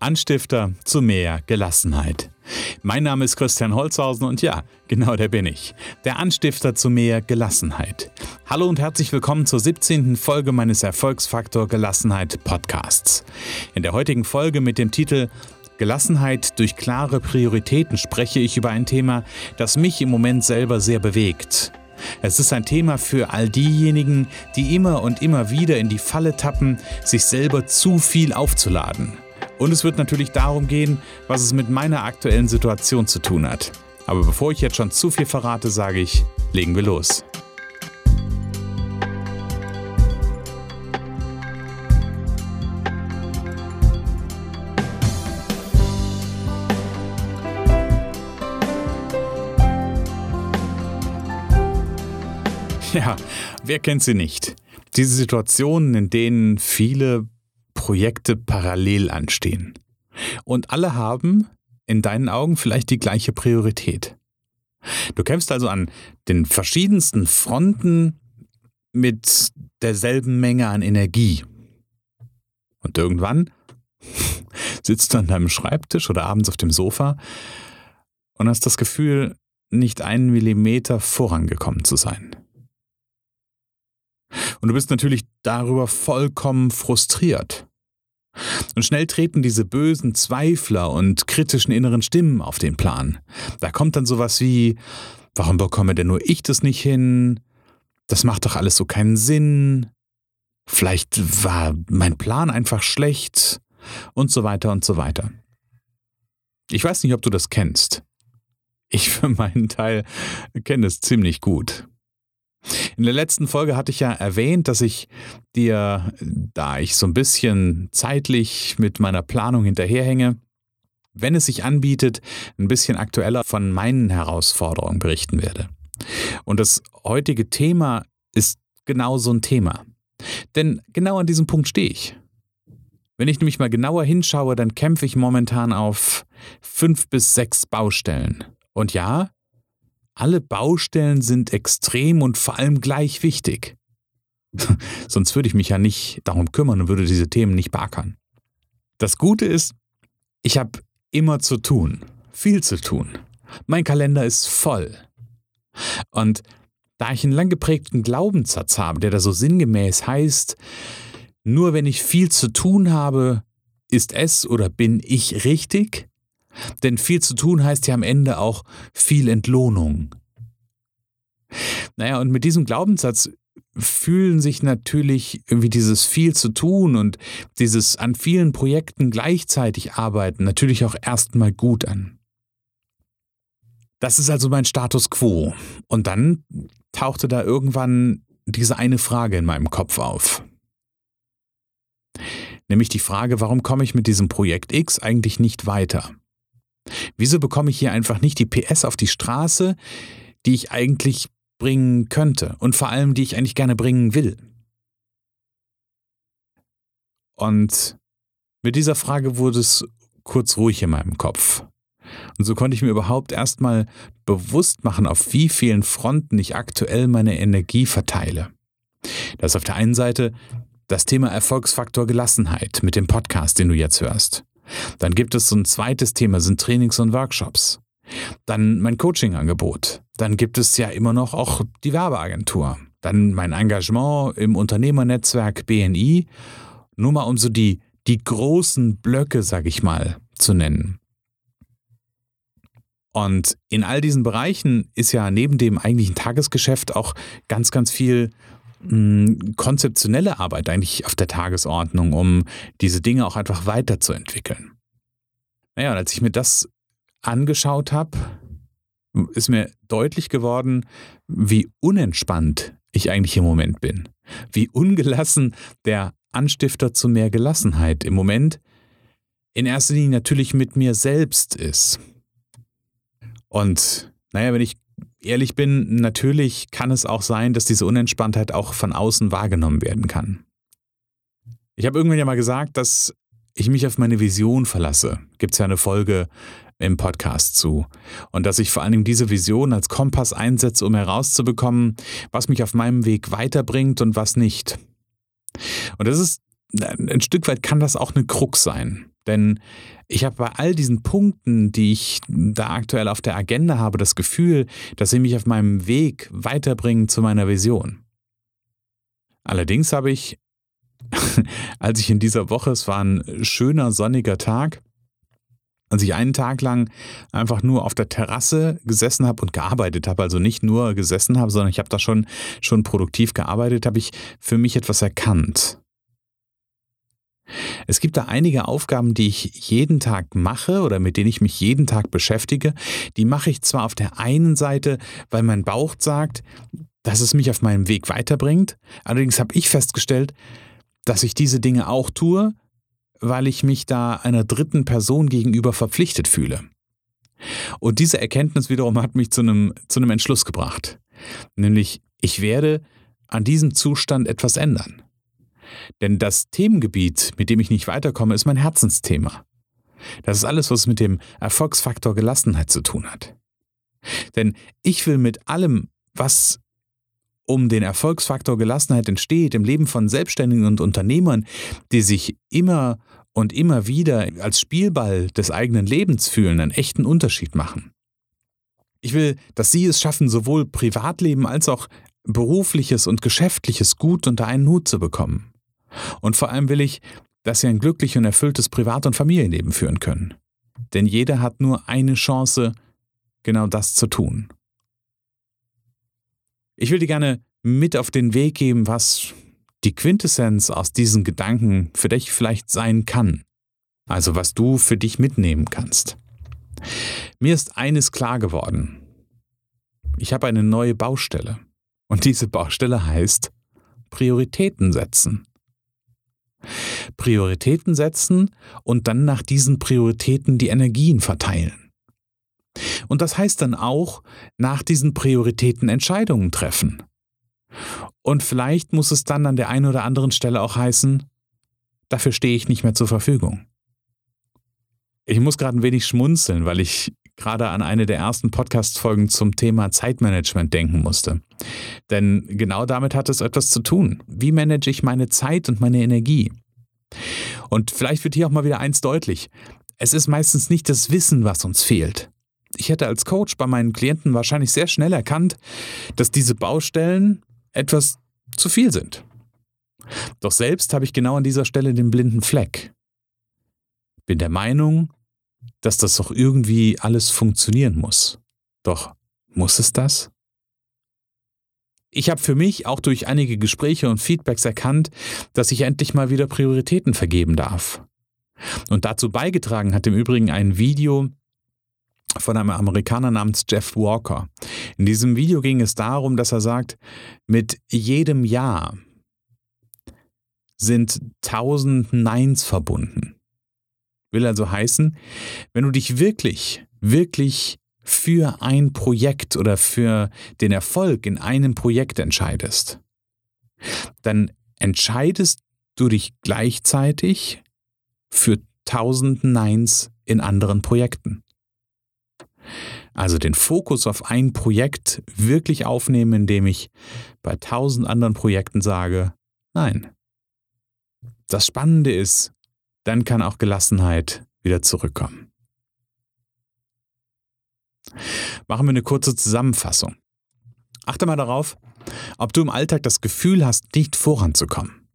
Anstifter zu mehr Gelassenheit. Mein Name ist Christian Holzhausen und ja, genau der bin ich. Der Anstifter zu mehr Gelassenheit. Hallo und herzlich willkommen zur 17. Folge meines Erfolgsfaktor Gelassenheit Podcasts. In der heutigen Folge mit dem Titel Gelassenheit durch klare Prioritäten spreche ich über ein Thema, das mich im Moment selber sehr bewegt. Es ist ein Thema für all diejenigen, die immer und immer wieder in die Falle tappen, sich selber zu viel aufzuladen. Und es wird natürlich darum gehen, was es mit meiner aktuellen Situation zu tun hat. Aber bevor ich jetzt schon zu viel verrate, sage ich, legen wir los. Ja, wer kennt sie nicht? Diese Situationen, in denen viele Projekte parallel anstehen. Und alle haben in deinen Augen vielleicht die gleiche Priorität. Du kämpfst also an den verschiedensten Fronten mit derselben Menge an Energie. Und irgendwann sitzt du an deinem Schreibtisch oder abends auf dem Sofa und hast das Gefühl, nicht einen Millimeter vorangekommen zu sein. Und du bist natürlich darüber vollkommen frustriert. Und schnell treten diese bösen Zweifler und kritischen inneren Stimmen auf den Plan. Da kommt dann sowas wie, warum bekomme denn nur ich das nicht hin? Das macht doch alles so keinen Sinn. Vielleicht war mein Plan einfach schlecht und so weiter und so weiter. Ich weiß nicht, ob du das kennst. Ich für meinen Teil kenne es ziemlich gut. In der letzten Folge hatte ich ja erwähnt, dass ich dir, da ich so ein bisschen zeitlich mit meiner Planung hinterherhänge, wenn es sich anbietet, ein bisschen aktueller von meinen Herausforderungen berichten werde. Und das heutige Thema ist genau so ein Thema. Denn genau an diesem Punkt stehe ich. Wenn ich nämlich mal genauer hinschaue, dann kämpfe ich momentan auf fünf bis sechs Baustellen. Und ja, alle Baustellen sind extrem und vor allem gleich wichtig. Sonst würde ich mich ja nicht darum kümmern und würde diese Themen nicht beackern. Das Gute ist, ich habe immer zu tun, viel zu tun. Mein Kalender ist voll. Und da ich einen lang geprägten Glaubenssatz habe, der da so sinngemäß heißt, nur wenn ich viel zu tun habe, ist es oder bin ich richtig, denn viel zu tun heißt ja am Ende auch viel Entlohnung. Naja, und mit diesem Glaubenssatz fühlen sich natürlich irgendwie dieses viel zu tun und dieses an vielen Projekten gleichzeitig arbeiten natürlich auch erstmal gut an. Das ist also mein Status quo. Und dann tauchte da irgendwann diese eine Frage in meinem Kopf auf. Nämlich die Frage, warum komme ich mit diesem Projekt X eigentlich nicht weiter? Wieso bekomme ich hier einfach nicht die PS auf die Straße, die ich eigentlich bringen könnte und vor allem die ich eigentlich gerne bringen will? Und mit dieser Frage wurde es kurz ruhig in meinem Kopf. Und so konnte ich mir überhaupt erstmal bewusst machen, auf wie vielen Fronten ich aktuell meine Energie verteile. Das ist auf der einen Seite das Thema Erfolgsfaktor Gelassenheit mit dem Podcast, den du jetzt hörst. Dann gibt es so ein zweites Thema, sind Trainings und Workshops. Dann mein Coaching-Angebot. Dann gibt es ja immer noch auch die Werbeagentur. Dann mein Engagement im Unternehmernetzwerk BNI. Nur mal um so die, die großen Blöcke, sag ich mal, zu nennen. Und in all diesen Bereichen ist ja neben dem eigentlichen Tagesgeschäft auch ganz, ganz viel konzeptionelle Arbeit eigentlich auf der Tagesordnung, um diese Dinge auch einfach weiterzuentwickeln. Naja, und als ich mir das angeschaut habe, ist mir deutlich geworden, wie unentspannt ich eigentlich im Moment bin. Wie ungelassen der Anstifter zu mehr Gelassenheit im Moment in erster Linie natürlich mit mir selbst ist. Und naja, wenn ich ehrlich bin, natürlich kann es auch sein, dass diese Unentspanntheit auch von außen wahrgenommen werden kann. Ich habe irgendwann ja mal gesagt, dass ich mich auf meine Vision verlasse. Gibt es ja eine Folge im Podcast zu. Und dass ich vor allem diese Vision als Kompass einsetze, um herauszubekommen, was mich auf meinem Weg weiterbringt und was nicht. Und das ist, ein Stück weit kann das auch eine Krux sein. Denn ich habe bei all diesen Punkten, die ich da aktuell auf der Agenda habe, das Gefühl, dass sie mich auf meinem Weg weiterbringen zu meiner Vision. Allerdings habe ich, als ich in dieser Woche, es war ein schöner sonniger Tag, als ich einen Tag lang einfach nur auf der Terrasse gesessen habe und gearbeitet habe, also nicht nur gesessen habe, sondern ich habe da schon, schon produktiv gearbeitet, habe ich für mich etwas erkannt. Es gibt da einige Aufgaben, die ich jeden Tag mache oder mit denen ich mich jeden Tag beschäftige. Die mache ich zwar auf der einen Seite, weil mein Bauch sagt, dass es mich auf meinem Weg weiterbringt. Allerdings habe ich festgestellt, dass ich diese Dinge auch tue, weil ich mich da einer dritten Person gegenüber verpflichtet fühle. Und diese Erkenntnis wiederum hat mich zu einem, zu einem Entschluss gebracht. Nämlich, ich werde an diesem Zustand etwas ändern. Denn das Themengebiet, mit dem ich nicht weiterkomme, ist mein Herzensthema. Das ist alles, was mit dem Erfolgsfaktor Gelassenheit zu tun hat. Denn ich will mit allem, was um den Erfolgsfaktor Gelassenheit entsteht im Leben von Selbstständigen und Unternehmern, die sich immer und immer wieder als Spielball des eigenen Lebens fühlen, einen echten Unterschied machen. Ich will, dass Sie es schaffen, sowohl Privatleben als auch berufliches und geschäftliches gut unter einen Hut zu bekommen. Und vor allem will ich, dass Sie ein glücklich und erfülltes Privat- und Familienleben führen können. Denn jeder hat nur eine Chance, genau das zu tun. Ich will dir gerne mit auf den Weg geben, was die Quintessenz aus diesen Gedanken für dich vielleicht sein kann. Also was du für dich mitnehmen kannst. Mir ist eines klar geworden. Ich habe eine neue Baustelle. Und diese Baustelle heißt Prioritäten setzen. Prioritäten setzen und dann nach diesen Prioritäten die Energien verteilen. Und das heißt dann auch, nach diesen Prioritäten Entscheidungen treffen. Und vielleicht muss es dann an der einen oder anderen Stelle auch heißen, dafür stehe ich nicht mehr zur Verfügung. Ich muss gerade ein wenig schmunzeln, weil ich gerade an eine der ersten Podcast-Folgen zum Thema Zeitmanagement denken musste. Denn genau damit hat es etwas zu tun. Wie manage ich meine Zeit und meine Energie? Und vielleicht wird hier auch mal wieder eins deutlich. Es ist meistens nicht das Wissen, was uns fehlt, ich hätte als Coach bei meinen Klienten wahrscheinlich sehr schnell erkannt, dass diese Baustellen etwas zu viel sind. Doch selbst habe ich genau an dieser Stelle den blinden Fleck. Bin der Meinung, dass das doch irgendwie alles funktionieren muss. Doch muss es das? Ich habe für mich auch durch einige Gespräche und Feedbacks erkannt, dass ich endlich mal wieder Prioritäten vergeben darf. Und dazu beigetragen hat im Übrigen ein Video, von einem Amerikaner namens Jeff Walker. In diesem Video ging es darum, dass er sagt, mit jedem Jahr sind tausend Neins verbunden. Will also heißen, wenn du dich wirklich, wirklich für ein Projekt oder für den Erfolg in einem Projekt entscheidest, dann entscheidest du dich gleichzeitig für tausend Neins in anderen Projekten. Also den Fokus auf ein Projekt wirklich aufnehmen, indem ich bei tausend anderen Projekten sage, nein. Das Spannende ist, dann kann auch Gelassenheit wieder zurückkommen. Machen wir eine kurze Zusammenfassung. Achte mal darauf, ob du im Alltag das Gefühl hast, nicht voranzukommen.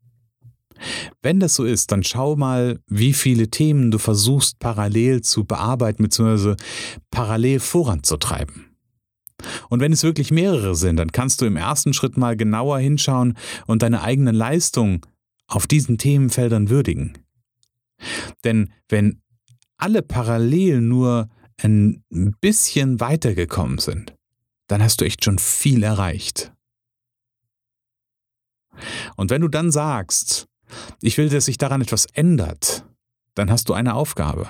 Wenn das so ist, dann schau mal, wie viele Themen du versuchst parallel zu bearbeiten bzw. parallel voranzutreiben. Und wenn es wirklich mehrere sind, dann kannst du im ersten Schritt mal genauer hinschauen und deine eigene Leistung auf diesen Themenfeldern würdigen. Denn wenn alle parallel nur ein bisschen weitergekommen sind, dann hast du echt schon viel erreicht. Und wenn du dann sagst, ich will, dass sich daran etwas ändert, dann hast du eine Aufgabe.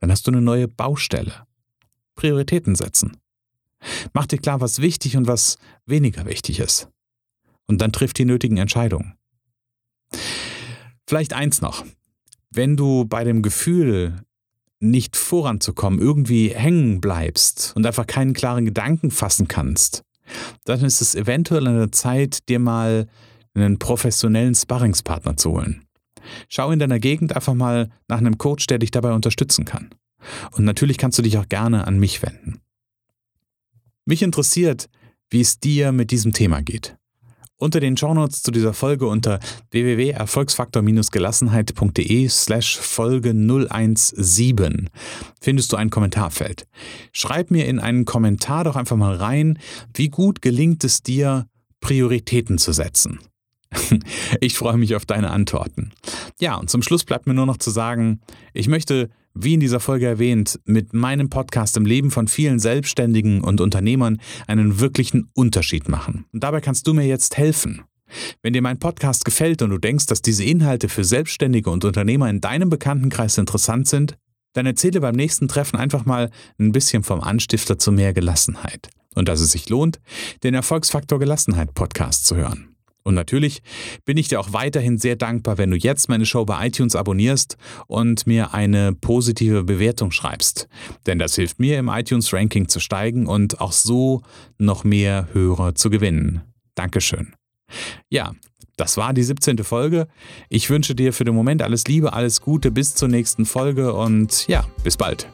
Dann hast du eine neue Baustelle. Prioritäten setzen. Mach dir klar, was wichtig und was weniger wichtig ist. Und dann triff die nötigen Entscheidungen. Vielleicht eins noch. Wenn du bei dem Gefühl, nicht voranzukommen, irgendwie hängen bleibst und einfach keinen klaren Gedanken fassen kannst, dann ist es eventuell an der Zeit, dir mal einen professionellen Sparringspartner zu holen. Schau in deiner Gegend einfach mal nach einem Coach, der dich dabei unterstützen kann. Und natürlich kannst du dich auch gerne an mich wenden. Mich interessiert, wie es dir mit diesem Thema geht. Unter den Shownotes zu dieser Folge unter www.erfolgsfaktor-gelassenheit.de slash Folge 017 findest du ein Kommentarfeld. Schreib mir in einen Kommentar doch einfach mal rein, wie gut gelingt es dir, Prioritäten zu setzen. Ich freue mich auf deine Antworten. Ja, und zum Schluss bleibt mir nur noch zu sagen, ich möchte wie in dieser Folge erwähnt, mit meinem Podcast im Leben von vielen Selbstständigen und Unternehmern einen wirklichen Unterschied machen. Und dabei kannst du mir jetzt helfen. Wenn dir mein Podcast gefällt und du denkst, dass diese Inhalte für Selbstständige und Unternehmer in deinem Bekanntenkreis interessant sind, dann erzähle beim nächsten Treffen einfach mal ein bisschen vom Anstifter zu mehr Gelassenheit. Und dass es sich lohnt, den Erfolgsfaktor Gelassenheit Podcast zu hören. Und natürlich bin ich dir auch weiterhin sehr dankbar, wenn du jetzt meine Show bei iTunes abonnierst und mir eine positive Bewertung schreibst. Denn das hilft mir im iTunes-Ranking zu steigen und auch so noch mehr Hörer zu gewinnen. Dankeschön. Ja, das war die 17. Folge. Ich wünsche dir für den Moment alles Liebe, alles Gute bis zur nächsten Folge und ja, bis bald.